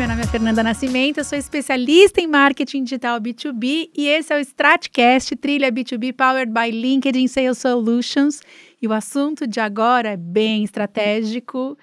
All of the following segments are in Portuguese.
meu nome é Fernanda Nascimento, eu sou especialista em marketing digital B2B e esse é o Stratcast, trilha B2B powered by LinkedIn Sales Solutions. E o assunto de agora é bem estratégico,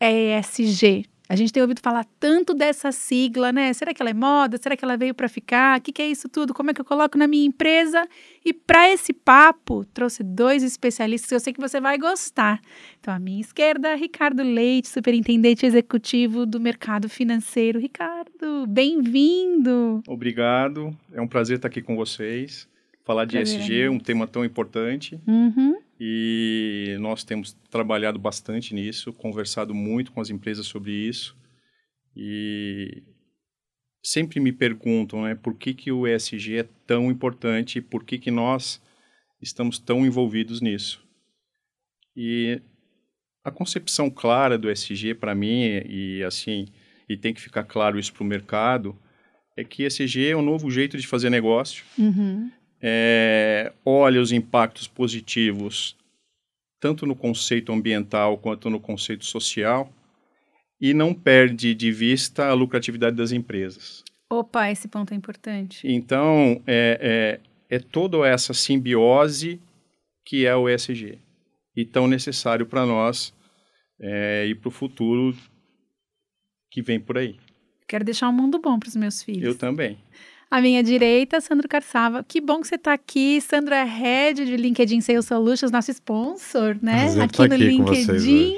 é ESG. A gente tem ouvido falar tanto dessa sigla, né? Será que ela é moda? Será que ela veio para ficar? O que, que, é isso tudo? Como é que eu coloco na minha empresa? E para esse papo, trouxe dois especialistas que eu sei que você vai gostar. Então, à minha esquerda, Ricardo Leite, superintendente executivo do mercado financeiro. Ricardo, bem-vindo! Obrigado, é um prazer estar aqui com vocês. Falar de ESG, um tema tão importante. Uhum. E nós temos trabalhado bastante nisso, conversado muito com as empresas sobre isso. E sempre me perguntam né, por que, que o ESG é tão importante e por que, que nós estamos tão envolvidos nisso. E a concepção clara do ESG para mim, e assim, e tem que ficar claro isso para o mercado, é que ESG é um novo jeito de fazer negócio. Uhum é, olha os impactos positivos tanto no conceito ambiental quanto no conceito social e não perde de vista a lucratividade das empresas. Opa, esse ponto é importante. Então, é, é, é toda essa simbiose que é o ESG e tão necessário para nós é, e para o futuro que vem por aí. Quero deixar um mundo bom para os meus filhos. Eu também. À minha direita, Sandro Carçava. Que bom que você está aqui. Sandro é head de LinkedIn Sales Solutions, nosso sponsor, né? Prazer aqui no aqui LinkedIn.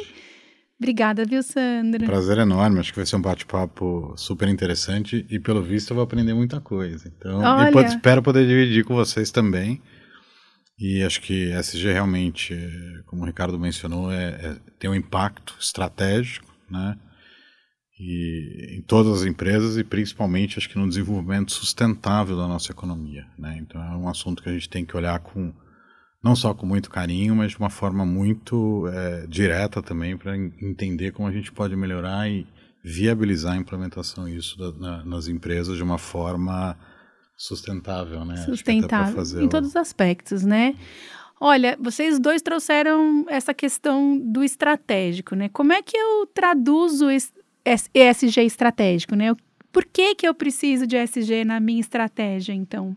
Obrigada, viu, Sandro? Prazer enorme. Acho que vai ser um bate-papo super interessante e, pelo visto, eu vou aprender muita coisa. Então, Olha... e espero poder dividir com vocês também. E acho que SG realmente, como o Ricardo mencionou, é, é tem um impacto estratégico, né? E em todas as empresas e principalmente acho que no desenvolvimento sustentável da nossa economia, né? Então é um assunto que a gente tem que olhar com não só com muito carinho, mas de uma forma muito é, direta também para entender como a gente pode melhorar e viabilizar a implementação disso da, na, nas empresas de uma forma sustentável, né? Sustentável em todos os aspectos, né? Olha, vocês dois trouxeram essa questão do estratégico, né? Como é que eu traduzo ESG estratégico, né? Por que, que eu preciso de ESG na minha estratégia, então?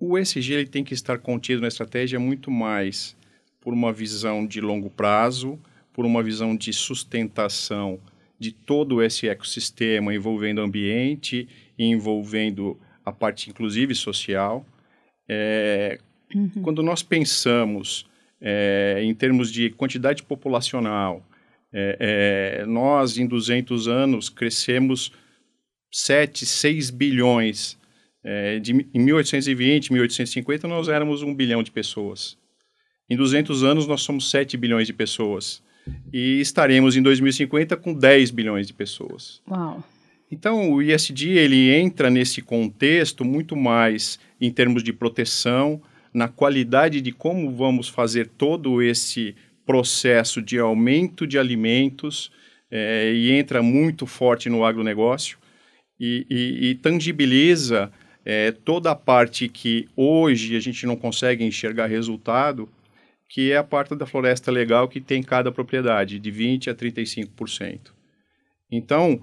O ESG ele tem que estar contido na estratégia muito mais por uma visão de longo prazo, por uma visão de sustentação de todo esse ecossistema envolvendo ambiente envolvendo a parte, inclusive, social. É, uhum. Quando nós pensamos é, em termos de quantidade populacional, é, é, nós, em 200 anos, crescemos 7, 6 bilhões. É, de, em 1820, 1850, nós éramos um bilhão de pessoas. Em 200 anos, nós somos 7 bilhões de pessoas. E estaremos em 2050 com 10 bilhões de pessoas. Uau! Então, o ISD ele entra nesse contexto muito mais em termos de proteção, na qualidade de como vamos fazer todo esse processo de aumento de alimentos é, e entra muito forte no agronegócio e, e, e tangibiliza é, toda a parte que hoje a gente não consegue enxergar resultado, que é a parte da floresta legal que tem cada propriedade, de 20% a 35%. Então,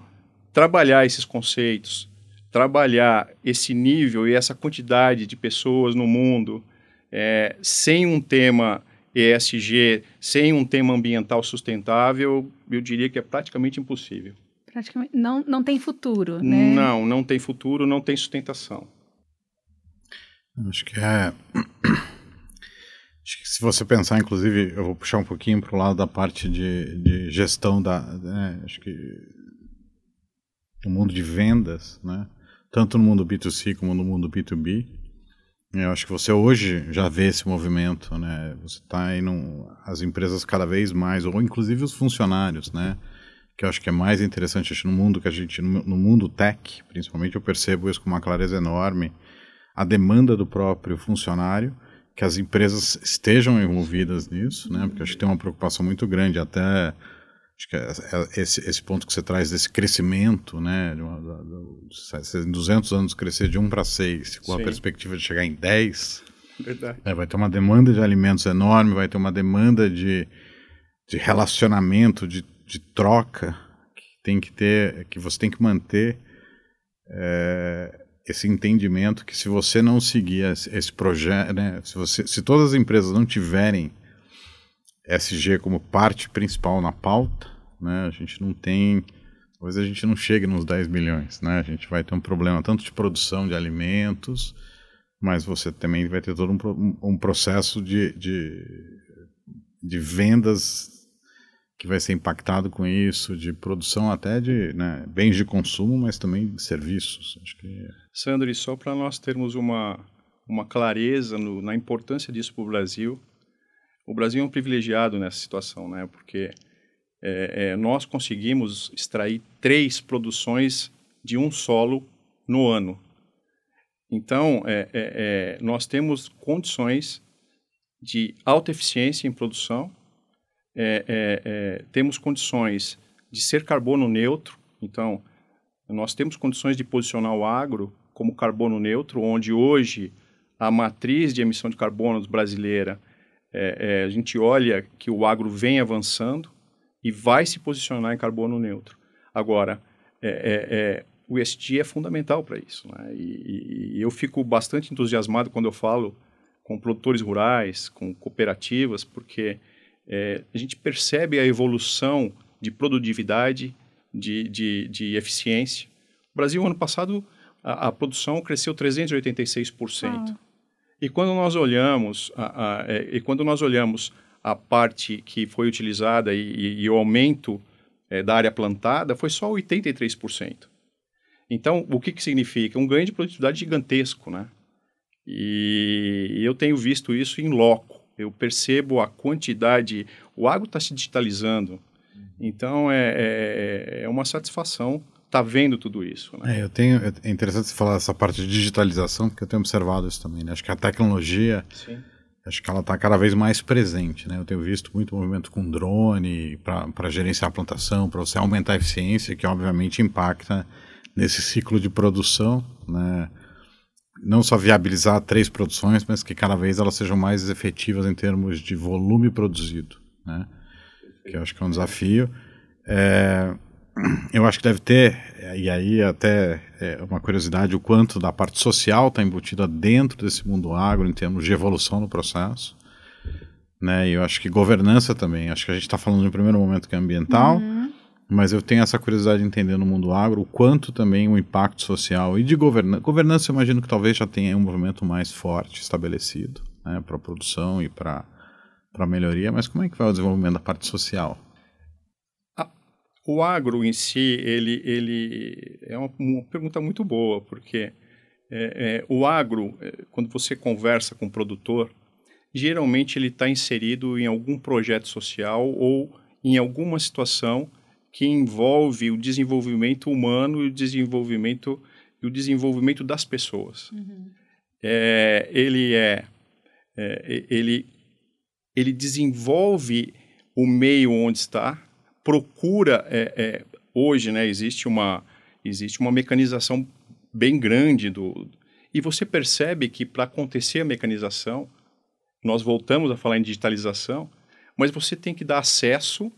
trabalhar esses conceitos, trabalhar esse nível e essa quantidade de pessoas no mundo, é, sem um tema ESG sem um tema ambiental sustentável, eu diria que é praticamente impossível. Praticamente não, não tem futuro, né? Não, não tem futuro, não tem sustentação. Acho que é. Acho que se você pensar, inclusive, eu vou puxar um pouquinho para o lado da parte de, de gestão da. Né, acho que. No mundo de vendas, né? Tanto no mundo B2C como no mundo B2B eu acho que você hoje já vê esse movimento, né? Você está num, as empresas cada vez mais, ou inclusive os funcionários, né? Que eu acho que é mais interessante acho, no mundo que a gente, no mundo tech, principalmente, eu percebo isso com uma clareza enorme. A demanda do próprio funcionário, que as empresas estejam envolvidas nisso, né? Porque acho que tem uma preocupação muito grande até Acho que é, é esse, esse ponto que você traz desse crescimento, né, de, uma, de, de 200 anos crescer de 1 para 6, com Sim. a perspectiva de chegar em 10, é, vai ter uma demanda de alimentos enorme, vai ter uma demanda de, de relacionamento, de, de troca, que tem que ter, que você tem que manter é, esse entendimento que se você não seguir esse, esse projeto, né, se, você, se todas as empresas não tiverem SG como parte principal na pauta, né, a gente não tem, talvez a gente não chegue nos 10 milhões, né, a gente vai ter um problema tanto de produção de alimentos, mas você também vai ter todo um, um processo de, de, de vendas que vai ser impactado com isso, de produção até de né, bens de consumo, mas também de serviços. Acho que... Sandro, e só para nós termos uma, uma clareza no, na importância disso para o Brasil, o Brasil é um privilegiado nessa situação, né? porque é, é, nós conseguimos extrair três produções de um solo no ano. Então, é, é, é nós temos condições de alta eficiência em produção é, temos condições de ser carbono neutro, então nós temos condições de posicionar o agro como carbono neutro, onde hoje a matriz de emissão de carbono brasileira, a gente olha que o agro vem avançando e vai se posicionar em carbono neutro. Agora, é, o ESG é fundamental para isso. Né? E, e, eu fico bastante entusiasmado quando eu falo com produtores rurais, com cooperativas, porque é, a gente percebe a evolução de produtividade, de, de, de eficiência. O Brasil, ano passado, a, a produção cresceu 386%. Ah. E quando nós olhamos a, a, é, e quando nós olhamos a parte que foi utilizada e, e, e o aumento é, da área plantada, foi só 83%. Então, o que, que significa? Um ganho de produtividade gigantesco, né? E eu tenho visto isso em loco eu percebo a quantidade, o agro está se digitalizando, então é, é, é uma satisfação estar tá vendo tudo isso. Né? É, eu tenho, é interessante você falar dessa parte de digitalização, porque eu tenho observado isso também. Né? Acho que a tecnologia, Sim. Acho que ela está cada vez mais presente. Né? Eu tenho visto muito movimento com drone para gerenciar a plantação, para você aumentar a eficiência, que obviamente impacta nesse ciclo de produção, né? não só viabilizar três produções, mas que cada vez elas sejam mais efetivas em termos de volume produzido, né? Que eu acho que é um desafio. É, eu acho que deve ter, e aí até é uma curiosidade, o quanto da parte social está embutida dentro desse mundo agro em termos de evolução no processo. Né? E eu acho que governança também. Acho que a gente está falando no primeiro momento que é ambiental, uhum. Mas eu tenho essa curiosidade de entender no mundo agro o quanto também o impacto social e de governança. Governança, eu imagino que talvez já tenha um movimento mais forte estabelecido né, para a produção e para a melhoria, mas como é que vai o desenvolvimento da parte social? O agro em si, ele, ele é uma, uma pergunta muito boa, porque é, é, o agro, é, quando você conversa com o produtor, geralmente ele está inserido em algum projeto social ou em alguma situação que envolve o desenvolvimento humano e o desenvolvimento e o desenvolvimento das pessoas. Uhum. É, ele é, é, ele ele desenvolve o meio onde está, procura é, é hoje, né? Existe uma existe uma mecanização bem grande do e você percebe que para acontecer a mecanização, nós voltamos a falar em digitalização, mas você tem que dar acesso,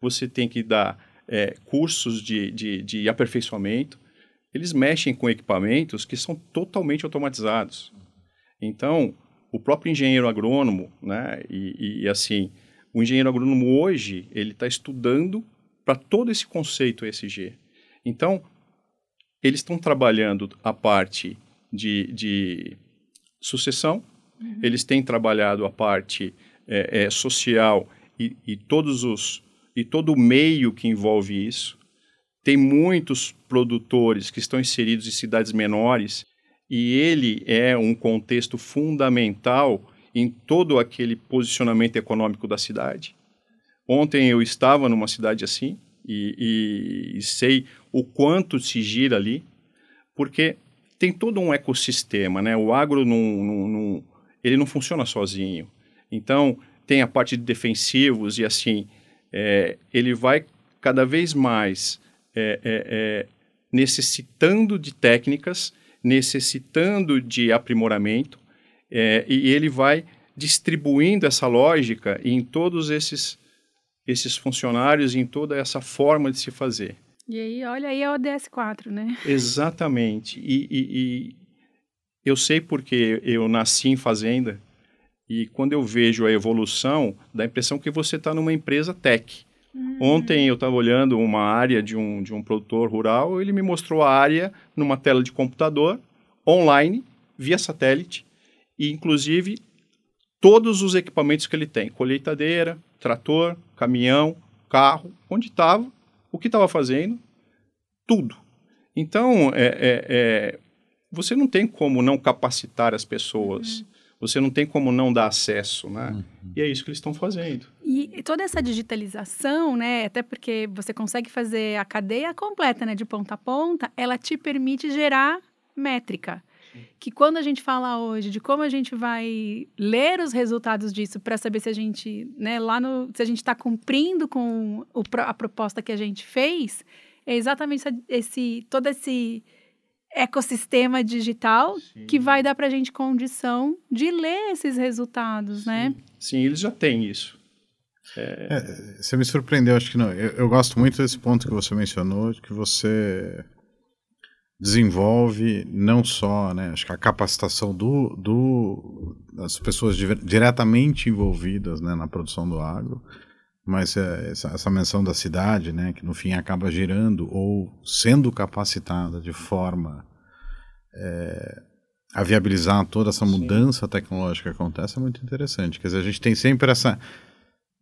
você tem que dar é, cursos de, de, de aperfeiçoamento, eles mexem com equipamentos que são totalmente automatizados. Então, o próprio engenheiro agrônomo, né, e, e assim, o engenheiro agrônomo hoje, ele está estudando para todo esse conceito ESG. Então, eles estão trabalhando a parte de, de sucessão, uhum. eles têm trabalhado a parte é, é, social e, e todos os e todo o meio que envolve isso. Tem muitos produtores que estão inseridos em cidades menores e ele é um contexto fundamental em todo aquele posicionamento econômico da cidade. Ontem eu estava numa cidade assim e, e, e sei o quanto se gira ali, porque tem todo um ecossistema, né? O agro não, não, não, ele não funciona sozinho. Então tem a parte de defensivos e assim é, ele vai cada vez mais é, é, é, necessitando de técnicas, necessitando de aprimoramento, é, e ele vai distribuindo essa lógica em todos esses, esses funcionários, em toda essa forma de se fazer. E aí, olha aí a ODS 4, né? Exatamente. E, e, e eu sei porque eu nasci em fazenda e quando eu vejo a evolução, dá a impressão que você está numa empresa tech. Uhum. Ontem eu estava olhando uma área de um, de um produtor rural, ele me mostrou a área numa tela de computador, online, via satélite, e inclusive todos os equipamentos que ele tem: colheitadeira, trator, caminhão, carro, onde estava, o que estava fazendo, tudo. Então, é, é, é, você não tem como não capacitar as pessoas. Uhum. Você não tem como não dar acesso, né? Uhum. E é isso que eles estão fazendo. E toda essa digitalização, né? Até porque você consegue fazer a cadeia completa, né? De ponta a ponta, ela te permite gerar métrica que quando a gente fala hoje de como a gente vai ler os resultados disso para saber se a gente, né, lá no, se a gente está cumprindo com o, a proposta que a gente fez, é exatamente esse todo esse ecossistema digital Sim. que vai dar para a gente condição de ler esses resultados, né? Sim. né? Sim, eles já têm isso. É... É, você me surpreendeu, acho que não. Eu, eu, gosto muito desse ponto que você mencionou, de que você desenvolve não só né, acho que a capacitação do, do, das pessoas diretamente envolvidas né, na produção do agro, mas é, essa, essa, menção da cidade, né, que no fim acaba gerando ou sendo capacitada de forma é, a viabilizar toda essa mudança Sim. tecnológica que acontece, é muito interessante. Quer dizer, a gente tem sempre essa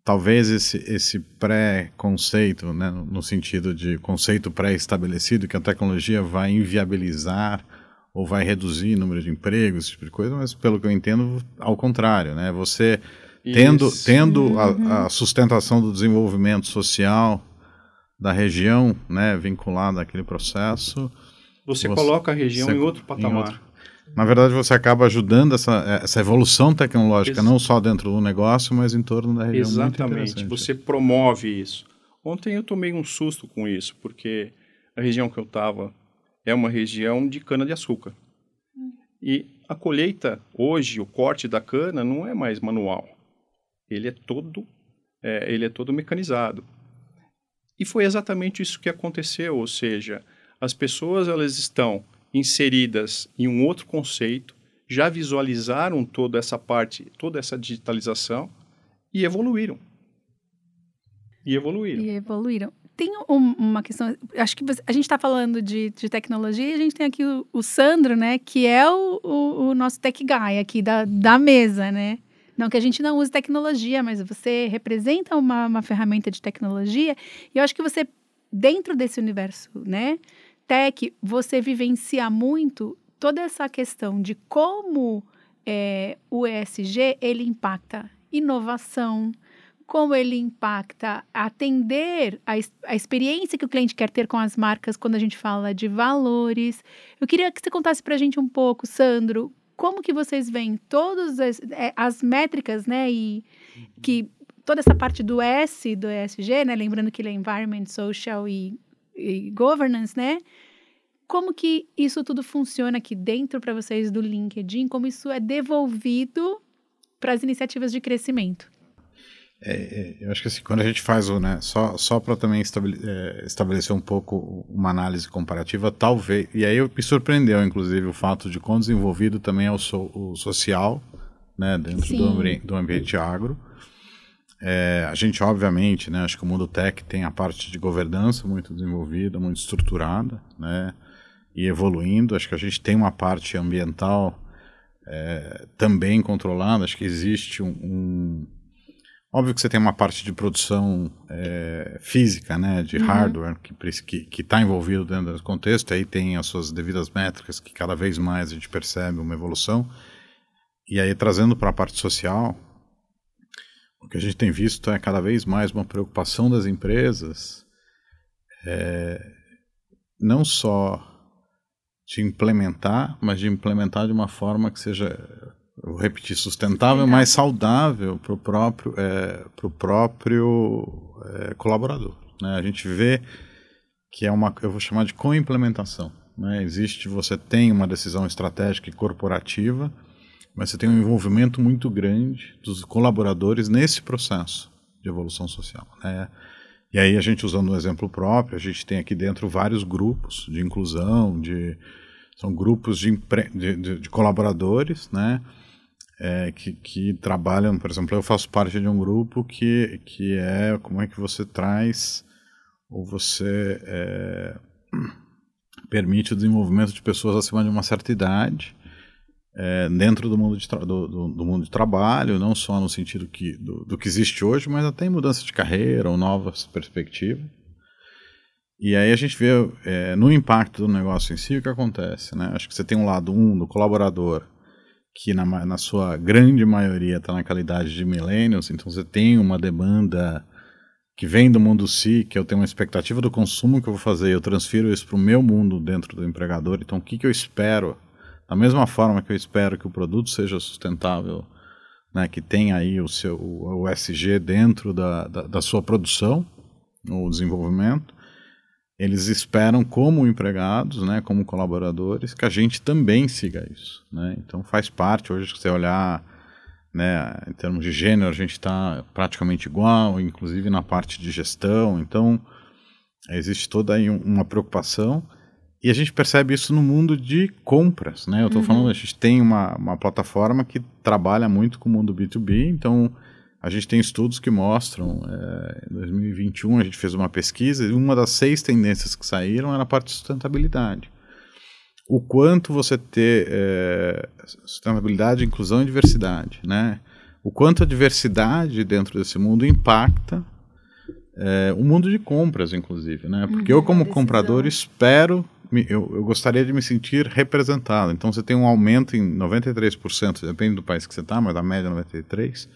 talvez esse, esse pré-conceito, né, no sentido de conceito pré-estabelecido, que a tecnologia vai inviabilizar ou vai reduzir o número de empregos, esse tipo de coisa, mas pelo que eu entendo, ao contrário, né? Você tendo, tendo a, uhum. a, sustentação do desenvolvimento social da região, né, vinculada àquele processo, você, você coloca a região em outro patamar. Em outro, na verdade, você acaba ajudando essa, essa evolução tecnológica, Ex não só dentro do negócio, mas em torno da região. Exatamente, você promove isso. Ontem eu tomei um susto com isso, porque a região que eu estava é uma região de cana-de-açúcar. E a colheita, hoje, o corte da cana não é mais manual. Ele é todo, é, ele é todo mecanizado. E foi exatamente isso que aconteceu, ou seja, as pessoas elas estão inseridas em um outro conceito, já visualizaram toda essa parte, toda essa digitalização e evoluíram. E evoluíram. E evoluíram. Tem um, uma questão, acho que a gente está falando de, de, tecnologia e a gente tem aqui o, o Sandro, né, que é o, o, o, nosso tech guy aqui da, da mesa, né? Não que a gente não use tecnologia, mas você representa uma, uma ferramenta de tecnologia e eu acho que você, dentro desse universo, né, tech, você vivencia muito toda essa questão de como é, o ESG ele impacta inovação, como ele impacta atender a, a experiência que o cliente quer ter com as marcas quando a gente fala de valores. Eu queria que você contasse para a gente um pouco, Sandro, como que vocês veem todas as, é, as métricas, né, e que toda essa parte do S, do ESG, né, lembrando que ele é Environment, Social e e governance, né? Como que isso tudo funciona aqui dentro para vocês do LinkedIn? Como isso é devolvido para as iniciativas de crescimento? É, é, eu acho que assim, quando a gente faz o, né, só, só para também estabelecer, é, estabelecer um pouco uma análise comparativa, talvez, e aí me surpreendeu, inclusive, o fato de quão desenvolvido também é o, so, o social, né, dentro do, do ambiente agro, é, a gente, obviamente, né, acho que o mundo tech tem a parte de governança muito desenvolvida, muito estruturada, né, e evoluindo. Acho que a gente tem uma parte ambiental é, também controlada. Acho que existe um, um, Óbvio que você tem uma parte de produção é, física, né, de uhum. hardware, que está envolvido dentro desse contexto, aí tem as suas devidas métricas, que cada vez mais a gente percebe uma evolução. E aí, trazendo para a parte social, o que a gente tem visto é cada vez mais uma preocupação das empresas, é, não só de implementar, mas de implementar de uma forma que seja, vou repetir, sustentável, mais saudável para o próprio, é, pro próprio é, colaborador. Né? A gente vê que é uma, eu vou chamar de co-implementação. Né? Existe, você tem uma decisão estratégica e corporativa, mas você tem um envolvimento muito grande dos colaboradores nesse processo de evolução social. Né? E aí a gente usando um exemplo próprio, a gente tem aqui dentro vários grupos de inclusão, de são grupos de, de, de, de colaboradores, né? É, que, que trabalham, por exemplo, eu faço parte de um grupo que, que é como é que você traz ou você é, permite o desenvolvimento de pessoas acima de uma certa idade é, dentro do mundo, de do, do, do, mundo de trabalho, não só no sentido que, do, do, que existe hoje, mas até em mudança de carreira ou novas perspectivas. E aí a gente vê é, no impacto do negócio em si o que acontece. Né? Acho que você tem um lado um do colaborador, que na, na sua grande maioria está na qualidade de millennials, então você tem uma demanda que vem do mundo si, que eu tenho uma expectativa do consumo que eu vou fazer, eu transfiro isso para o meu mundo dentro do empregador, então o que, que eu espero da mesma forma que eu espero que o produto seja sustentável, né, que tenha aí o seu o SG dentro da, da, da sua produção, o desenvolvimento, eles esperam como empregados, né, como colaboradores, que a gente também siga isso. Né? Então faz parte, hoje se você olhar né, em termos de gênero, a gente está praticamente igual, inclusive na parte de gestão, então existe toda aí uma preocupação e a gente percebe isso no mundo de compras, né? Eu estou uhum. falando, a gente tem uma, uma plataforma que trabalha muito com o mundo B2B, então a gente tem estudos que mostram, é, em 2021 a gente fez uma pesquisa e uma das seis tendências que saíram era a parte de sustentabilidade. O quanto você ter é, sustentabilidade, inclusão e diversidade, né? O quanto a diversidade dentro desse mundo impacta é, o mundo de compras, inclusive, né? Porque uhum, eu, como comprador, espero eu, eu, gostaria de me sentir representado. Então você tem um aumento em 93%, depende do país que você está, mas da média 93%,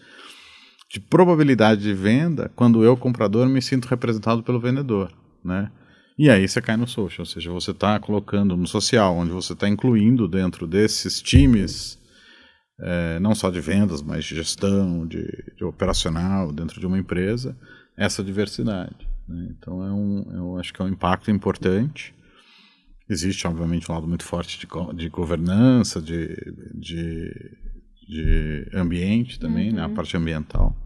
de probabilidade de venda quando eu, comprador, me sinto representado pelo vendedor. Né? E aí você cai no social, ou seja, você está colocando no social, onde você está incluindo dentro desses times, é, não só de vendas, mas de gestão, de, de operacional, dentro de uma empresa, essa diversidade. Né? Então é um, eu acho que é um impacto importante Existe, obviamente, um lado muito forte de, de governança, de, de, de ambiente também, uhum. né, a uhum. parte ambiental.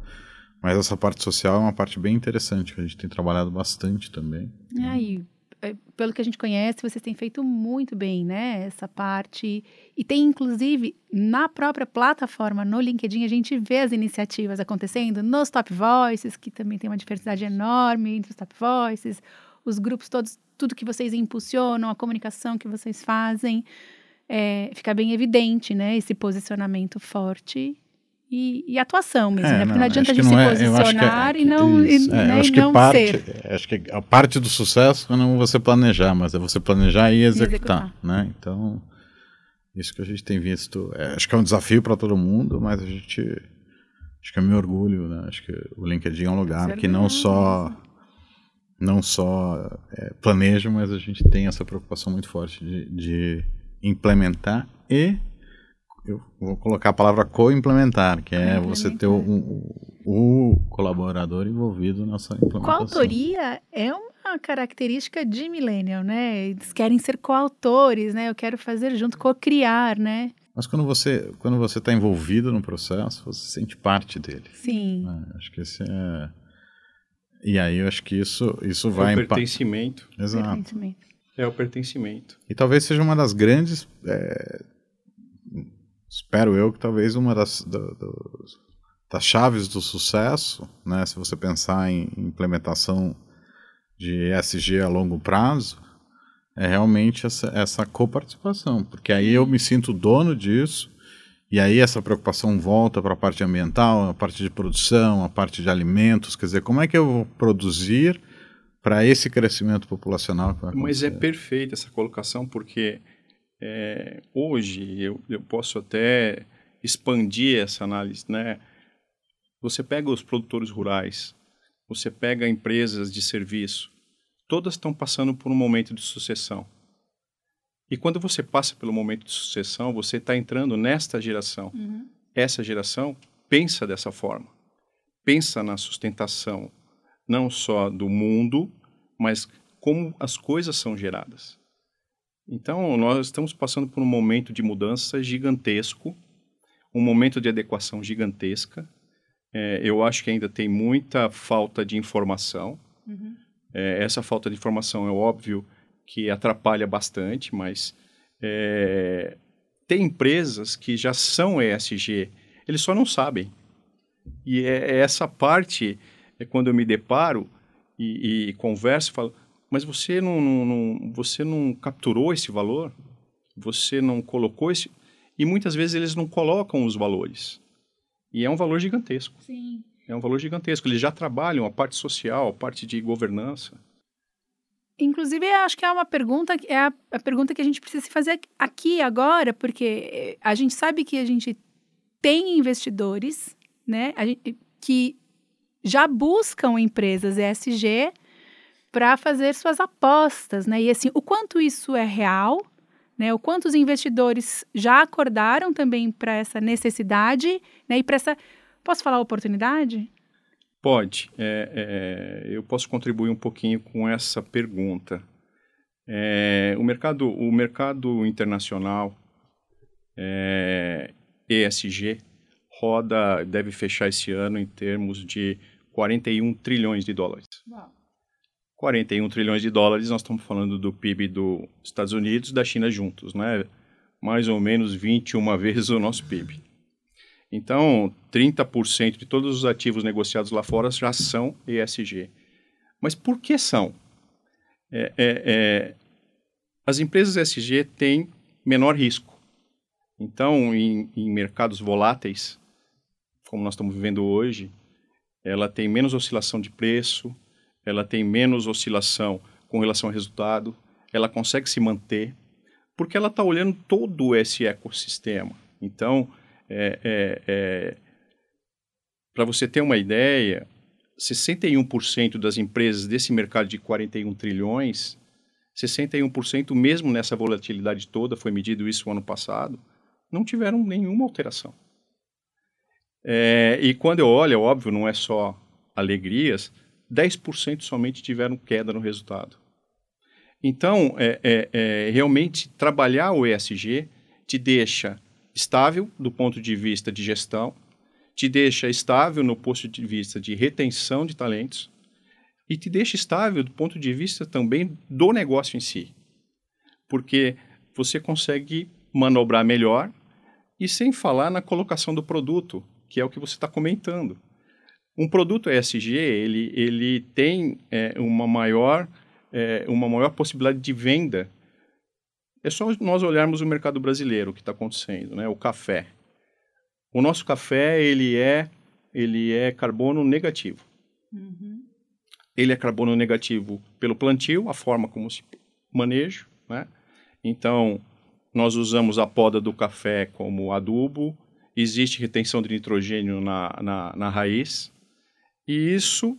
Mas essa parte social é uma parte bem interessante, que a gente tem trabalhado bastante também. É, e é, pelo que a gente conhece, vocês têm feito muito bem, né? Essa parte. E tem, inclusive, na própria plataforma, no LinkedIn, a gente vê as iniciativas acontecendo nos Top Voices, que também tem uma diversidade enorme entre os Top Voices, os grupos todos, tudo que vocês impulsionam, a comunicação que vocês fazem, é, fica bem evidente, né? Esse posicionamento forte e, e, atuação mesmo, é, né? Porque não, não adianta a gente se é, posicionar é, e não, e, é, né, acho e não parte, ser. Acho que a parte do sucesso não é você planejar, mas é você planejar e executar, executar. né? Então, isso que a gente tem visto, é, acho que é um desafio para todo mundo, mas a gente, acho que é meu orgulho, né? Acho que o LinkedIn é um lugar que não só não só é, planeja, mas a gente tem essa preocupação muito forte de, de implementar e eu vou colocar a palavra co-implementar, que é você ter o, o, o, colaborador envolvido nessa implementação. Coautoria é uma característica de Millennial, né? Eles querem ser coautores, né? Eu quero fazer junto, co-criar, né? Mas quando você quando você está envolvido no processo, você sente parte dele. Sim. Né? Acho que esse é e aí eu acho que isso, isso vai... É o pertencimento. Exato. Pertencimento. É o pertencimento. E talvez seja uma das grandes... É, espero eu que talvez uma das, das chaves do sucesso, né, se você pensar em implementação de ESG a longo prazo, é realmente essa, essa coparticipação, porque aí eu me sinto dono disso, e aí essa preocupação volta para a parte ambiental, a parte de produção, a parte de alimentos, quer dizer, como é que eu vou produzir para esse crescimento populacional? Mas é perfeita essa colocação, porque é, hoje eu, eu posso até expandir essa análise, né? Você pega os produtores rurais, você pega empresas de serviço, todas estão passando por um momento de sucessão. E quando você passa pelo momento de sucessão, você está entrando nesta geração. Uhum. Essa geração pensa dessa forma. Pensa na sustentação, não só do mundo, mas como as coisas são geradas. Então, nós estamos passando por um momento de mudança gigantesco, um momento de adequação gigantesca. É, eu acho que ainda tem muita falta de informação. Uhum. É, essa falta de informação é óbvio que atrapalha bastante, mas é, tem empresas que já são ESG, eles só não sabem. E é, é essa parte, é quando eu me deparo e, e converso, falo, mas você não, não, não, você não capturou esse valor? Você não colocou esse... E muitas vezes eles não colocam os valores. E é um valor gigantesco. Sim. É um valor gigantesco. Eles já trabalham a parte social, a parte de governança. Inclusive, acho que é uma pergunta, é a, a, pergunta que a gente precisa se fazer aqui agora, porque a gente sabe que a gente tem investidores, né, gente, que já buscam empresas ESG para fazer suas apostas, né? E assim, o quanto isso é real, né? O quanto os investidores já acordaram também para essa necessidade, né? E para essa, posso falar oportunidade? Pode. É, é, eu posso contribuir um pouquinho com essa pergunta. É, o mercado, o mercado internacional ESG é, roda, deve fechar esse ano em termos de 41 trilhões de dólares. Uau. 41 trilhões de dólares, nós estamos falando do PIB dos Estados Unidos e da China juntos, né? Mais ou menos 21 vezes o nosso PIB. Então, 30% de todos os ativos negociados lá fora já são ESG. Mas por que são? É, é, é, as empresas ESG têm menor risco. Então, em, em mercados voláteis, como nós estamos vivendo hoje, ela tem menos oscilação de preço, ela tem menos oscilação com relação ao resultado, ela consegue se manter, porque ela está olhando todo esse ecossistema. Então, é, é, é, para você ter uma ideia, 61% das empresas desse mercado de 41 trilhões, 61% mesmo nessa volatilidade toda, foi medido isso ano passado, não tiveram nenhuma alteração. É, e quando eu olho, é óbvio, não é só alegrias, 10% somente tiveram queda no resultado. Então, é, é, é, realmente, trabalhar o ESG te deixa estável do ponto de vista de gestão, te deixa estável no ponto de vista de retenção de talentos e te deixa estável do ponto de vista também do negócio em si. Porque você consegue manobrar melhor e sem falar na colocação do produto, que é o que você está comentando. Um produto ESG, ele, ele tem é, uma, maior, é, uma maior possibilidade de venda. É só nós olharmos o mercado brasileiro, o que está acontecendo, né? o café. O nosso café, ele é, ele é carbono negativo. Uhum. Ele é carbono negativo pelo plantio, a forma como se maneja, né? Então, nós usamos a poda do café como adubo, existe retenção de nitrogênio na, na, na raiz, e isso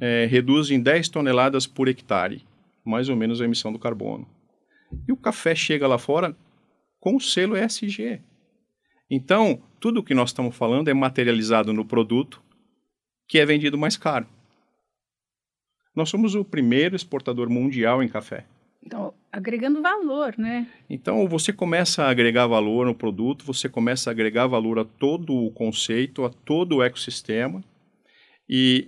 é, reduz em 10 toneladas por hectare, mais ou menos a emissão do carbono. E o café chega lá fora com o selo ESG. Então, tudo o que nós estamos falando é materializado no produto que é vendido mais caro. Nós somos o primeiro exportador mundial em café. Então, agregando valor, né? Então, você começa a agregar valor no produto, você começa a agregar valor a todo o conceito, a todo o ecossistema, e,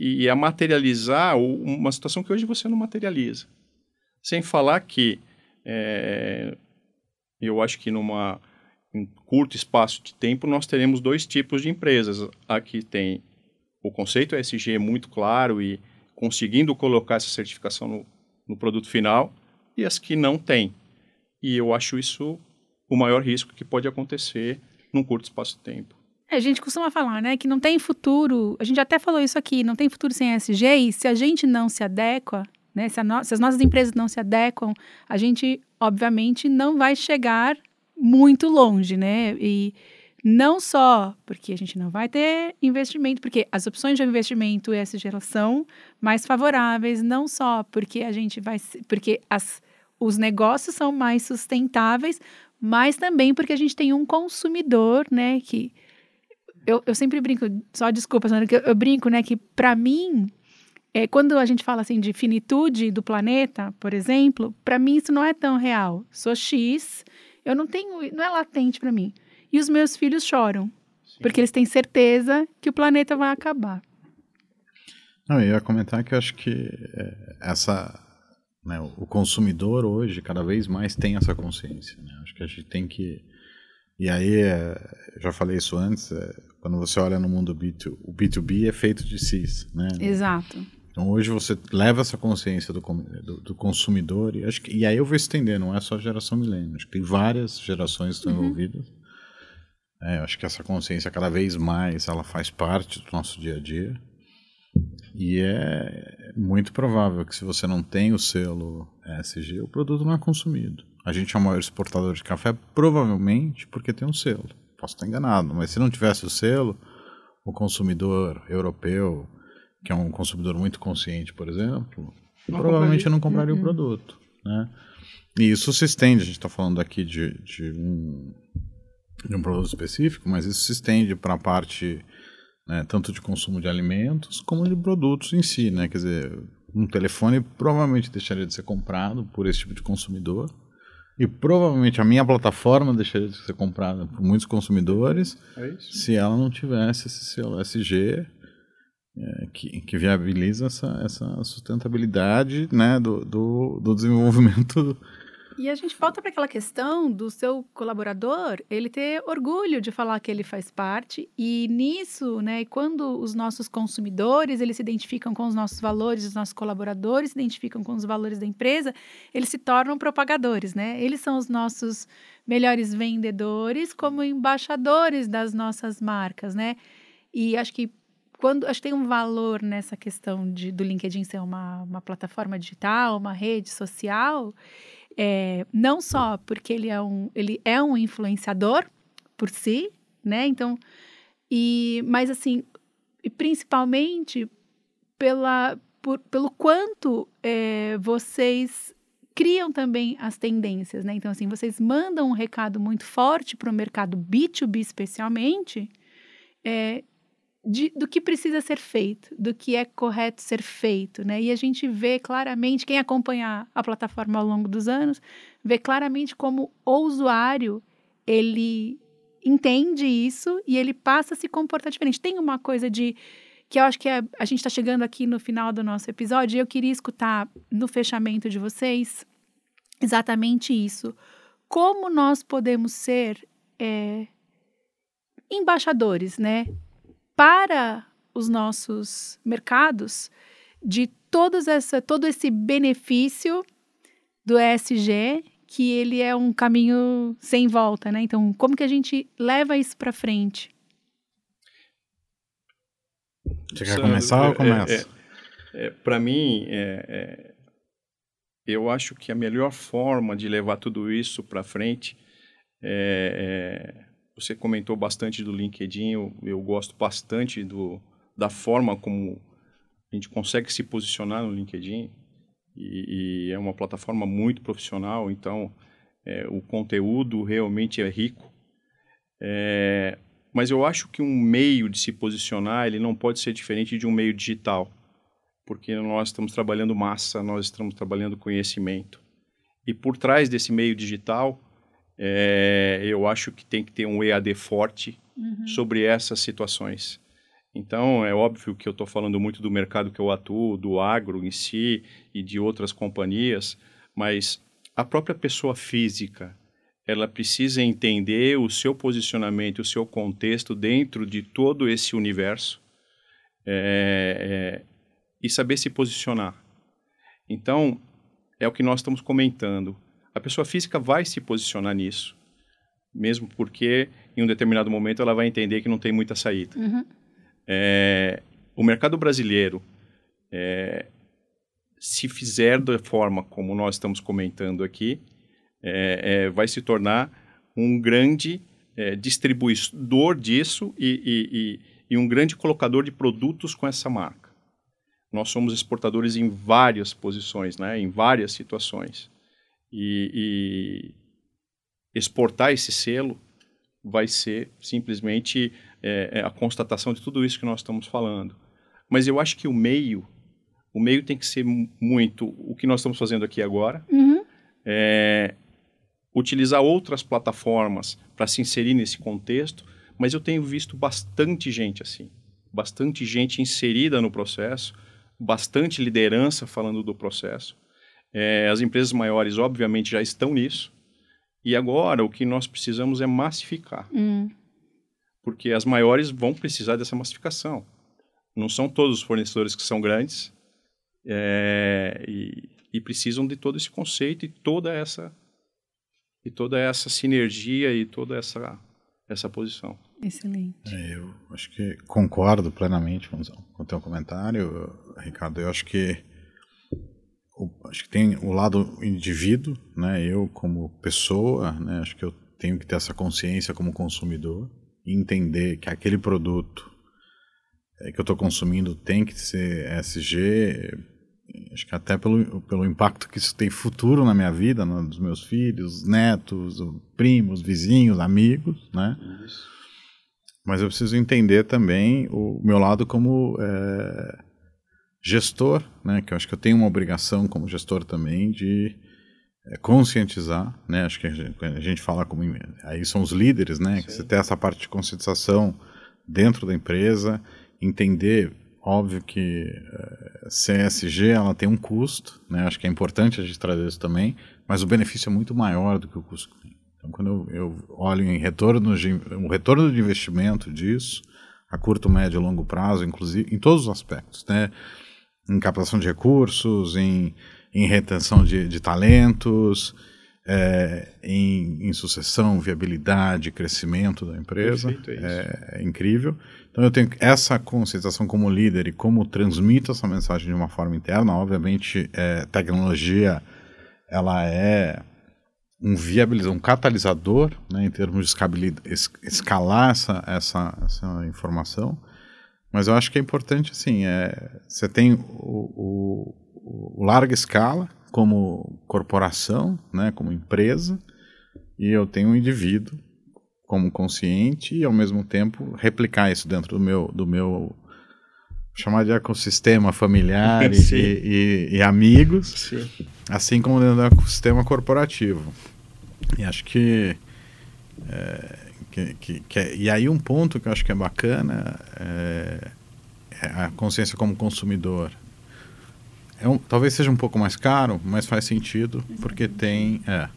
e, e a materializar uma situação que hoje você não materializa. Sem falar que é, eu acho que numa em curto espaço de tempo nós teremos dois tipos de empresas. Aqui tem o conceito ESG muito claro e conseguindo colocar essa certificação no, no produto final e as que não têm. E eu acho isso o maior risco que pode acontecer num curto espaço de tempo. É, a gente costuma falar, né, que não tem futuro. A gente até falou isso aqui, não tem futuro sem ESG. E se a gente não se adequa, né, se, no, se as nossas empresas não se adequam, a gente, obviamente, não vai chegar muito longe, né? E não só porque a gente não vai ter investimento, porque as opções de investimento ESG são mais favoráveis, não só porque a gente vai, porque as, os negócios são mais sustentáveis, mas também porque a gente tem um consumidor, né, que eu, eu sempre brinco, só desculpa, Sandra, que eu, eu brinco, né, que para mim, é, quando a gente fala assim de finitude do planeta, por exemplo, para mim isso não é tão real. Sou X, eu não tenho, não é latente para mim. E os meus filhos choram, Sim. porque eles têm certeza que o planeta vai acabar. Não, eu ia comentar que eu acho que é, essa, né, o consumidor hoje cada vez mais tem essa consciência. Né? Acho que a gente tem que e aí, é, já falei isso antes, é, quando você olha no mundo B2, o B2B é feito de CIS, né? Exato. Então hoje você leva essa consciência do, do, do consumidor e acho que, e aí eu vou estender, não é só a geração milênio, acho que tem várias gerações que estão uhum. envolvidas. É, acho que essa consciência cada vez mais ela faz parte do nosso dia a dia. E é muito provável que se você não tem o selo ESG, o produto não é consumido. A gente é o maior exportador de café, provavelmente porque tem um selo. Posso estar enganado, mas se não tivesse o selo, o consumidor europeu, que é um consumidor muito consciente, por exemplo, não provavelmente não compraria uhum. o produto. Né? E isso se estende, a gente está falando aqui de, de, um, de um produto específico, mas isso se estende para a parte né, tanto de consumo de alimentos como de produtos em si. Né? Quer dizer, um telefone provavelmente deixaria de ser comprado por esse tipo de consumidor e provavelmente a minha plataforma deixaria de ser comprada por muitos consumidores é se ela não tivesse esse selo SG é, que, que viabiliza essa, essa sustentabilidade né, do, do, do desenvolvimento e a gente volta para aquela questão do seu colaborador, ele ter orgulho de falar que ele faz parte e nisso, né, quando os nossos consumidores, eles se identificam com os nossos valores, os nossos colaboradores se identificam com os valores da empresa, eles se tornam propagadores, né? Eles são os nossos melhores vendedores como embaixadores das nossas marcas, né? E acho que quando acho que tem um valor nessa questão de, do LinkedIn ser uma, uma plataforma digital, uma rede social, é, não só porque ele é um, ele é um influenciador por si, né? Então, e, mas assim, e principalmente pela, por, pelo quanto é, vocês criam também as tendências, né? Então, assim, vocês mandam um recado muito forte para o mercado B2B, especialmente, é, de, do que precisa ser feito, do que é correto ser feito, né? E a gente vê claramente, quem acompanha a plataforma ao longo dos anos, vê claramente como o usuário, ele entende isso e ele passa a se comportar diferente. Tem uma coisa de que eu acho que é, a gente está chegando aqui no final do nosso episódio e eu queria escutar no fechamento de vocês exatamente isso. Como nós podemos ser é, embaixadores, né? Para os nossos mercados de todos essa, todo esse benefício do ESG, que ele é um caminho sem volta, né? Então, como que a gente leva isso para frente? Você quer começar ou começa? É, é, é, para mim, é, é, eu acho que a melhor forma de levar tudo isso para frente é, você comentou bastante do LinkedIn, eu, eu gosto bastante do, da forma como a gente consegue se posicionar no LinkedIn e, e é uma plataforma muito profissional, então é, o conteúdo realmente é rico. É, mas eu acho que um meio de se posicionar ele não pode ser diferente de um meio digital, porque nós estamos trabalhando massa, nós estamos trabalhando conhecimento. E por trás desse meio digital é, eu acho que tem que ter um EAD forte uhum. sobre essas situações. Então, é óbvio que eu estou falando muito do mercado que eu atuo, do agro em si e de outras companhias, mas a própria pessoa física, ela precisa entender o seu posicionamento, o seu contexto dentro de todo esse universo é, é, e saber se posicionar. Então, é o que nós estamos comentando. A pessoa física vai se posicionar nisso, mesmo porque em um determinado momento ela vai entender que não tem muita saída. Uhum. É, o mercado brasileiro, é, se fizer da forma como nós estamos comentando aqui, é, é vai se tornar um grande é, distribuidor disso e, e, e, e um grande colocador de produtos com essa marca. Nós somos exportadores em várias posições, né, em várias situações e, e exportar esse selo vai ser simplesmente é, é, a constatação de tudo isso que nós estamos falando. Mas eu acho que o meio, o meio tem que ser muito o que nós estamos fazendo aqui agora, uhum. é, utilizar outras plataformas para se inserir nesse contexto, mas eu tenho visto bastante gente assim, bastante gente inserida no processo, bastante liderança falando do processo. É, as empresas maiores, obviamente, já estão nisso. E agora o que nós precisamos é massificar. Hum. Porque as maiores vão precisar dessa massificação. Não são todos os fornecedores que são grandes é, e, e precisam de todo esse conceito e toda essa e toda essa sinergia e toda essa essa posição. Excelente. É, eu acho que concordo plenamente com o teu comentário, Ricardo. Eu acho que acho que tem o lado indivíduo, né? Eu como pessoa, né? Acho que eu tenho que ter essa consciência como consumidor e entender que aquele produto é, que eu estou consumindo tem que ser SG. Acho que até pelo, pelo impacto que isso tem futuro na minha vida, nos meus filhos, netos, primos, vizinhos, amigos, né? Isso mas eu preciso entender também o meu lado como é, gestor, né? Que eu acho que eu tenho uma obrigação como gestor também de é, conscientizar, né? Acho que a gente, a gente, fala como aí são os líderes, né? Sim. Que você tem essa parte de conscientização dentro da empresa, entender, óbvio que é, CSG ela tem um custo, né? Acho que é importante a gente trazer isso também, mas o benefício é muito maior do que o custo. Então, quando eu, eu olho em retorno de, um retorno de investimento disso, a curto, médio e longo prazo, inclusive, em todos os aspectos, né? Em captação de recursos, em, em retenção de, de talentos, é, em, em, sucessão, viabilidade, crescimento da empresa. É, é, incrível. Então eu tenho essa conscientização como líder e como transmito essa mensagem de uma forma interna. Obviamente, é, tecnologia ela é um viabilizador, um catalisador, né, em termos de escalar essa, essa, essa informação. Mas eu acho que é importante, assim, é, você tem o, o, o larga escala como corporação, né, como empresa, e eu tenho um indivíduo como consciente e ao mesmo tempo replicar isso dentro do meu do meu chamar de ecossistema familiar e, e, e, amigos, Sim. assim como dentro do ecossistema corporativo. E acho que, é, que, que, que é, e aí um ponto que eu acho que é bacana é, é a consciência como consumidor. É um, talvez seja um pouco mais caro, mas faz sentido porque tem, é,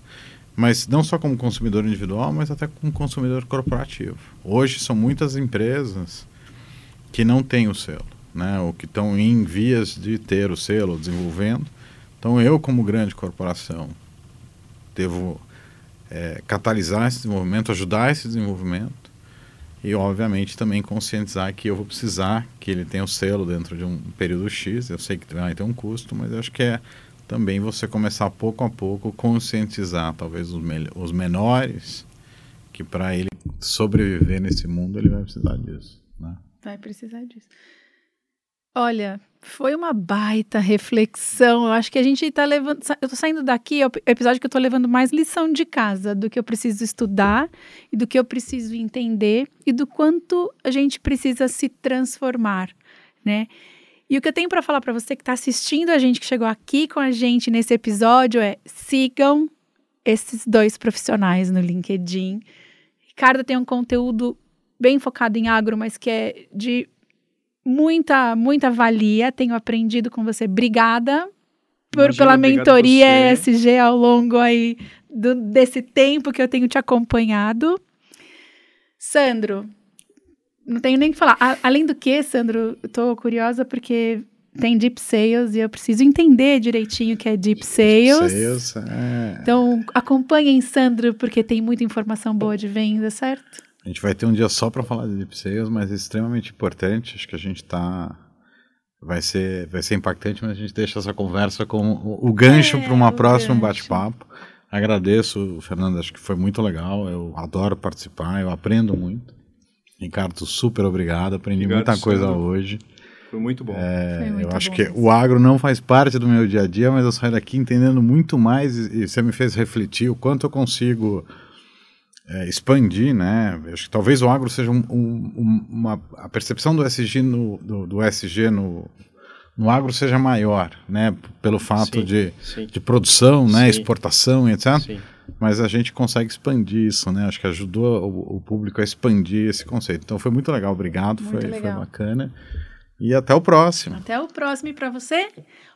mas não só como consumidor individual, mas até como consumidor corporativo. Hoje são muitas empresas que não têm o selo, né, ou que estão em vias de ter o selo, desenvolvendo. Então eu como grande corporação devo é, catalisar esse desenvolvimento, ajudar esse desenvolvimento e, obviamente, também conscientizar que eu vou precisar que ele tenha o selo dentro de um período X. Eu sei que vai ter um custo, mas acho que é também você começar pouco a pouco conscientizar talvez os, os menores que para ele sobreviver nesse mundo ele vai precisar disso. Né? Vai precisar disso. Olha, foi uma baita reflexão. Eu acho que a gente está levando. Eu estou saindo daqui, é o episódio que eu estou levando mais lição de casa do que eu preciso estudar e do que eu preciso entender e do quanto a gente precisa se transformar, né? E o que eu tenho para falar para você que está assistindo a gente, que chegou aqui com a gente nesse episódio, é sigam esses dois profissionais no LinkedIn. Ricardo tem um conteúdo bem focado em agro, mas que é de muita, muita valia. Tenho aprendido com você. Obrigada por, Imagina, pela mentoria ESG ao longo aí do, desse tempo que eu tenho te acompanhado. Sandro, não tenho nem que falar. A, além do que, Sandro, estou curiosa porque tem Deep Sales e eu preciso entender direitinho o que é Deep Sales. Deep sales é... Então, acompanhem Sandro porque tem muita informação boa de venda, certo? A gente vai ter um dia só para falar de deep sales, mas é extremamente importante. Acho que a gente está vai ser vai ser impactante, mas a gente deixa essa conversa com o, o gancho é, para uma próxima bate-papo. Agradeço, Fernando, acho que foi muito legal. Eu adoro participar, eu aprendo muito. Ricardo, super obrigado. Aprendi obrigado, muita coisa Sandro. hoje. Foi muito bom. É, Foi muito eu acho bom. que o agro não faz parte do meu dia a dia, mas eu saio daqui entendendo muito mais e, e você me fez refletir o quanto eu consigo é, expandir, né? Acho que talvez o agro seja um, um, uma a percepção do SG no do, do, SG no, no agro seja maior, né? Pelo fato sim, de, sim. de produção, né? Sim. Exportação e etc. Mas a gente consegue expandir isso, né? Acho que ajudou o, o, público a expandir esse conceito. Então foi muito legal, obrigado, muito foi, legal. foi bacana. E até o próximo. Até o próximo. E para você,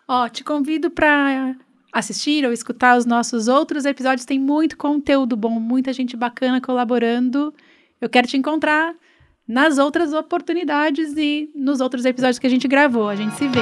ó, te convido para assistir ou escutar os nossos outros episódios. Tem muito conteúdo bom, muita gente bacana colaborando. Eu quero te encontrar nas outras oportunidades e nos outros episódios que a gente gravou. A gente se vê.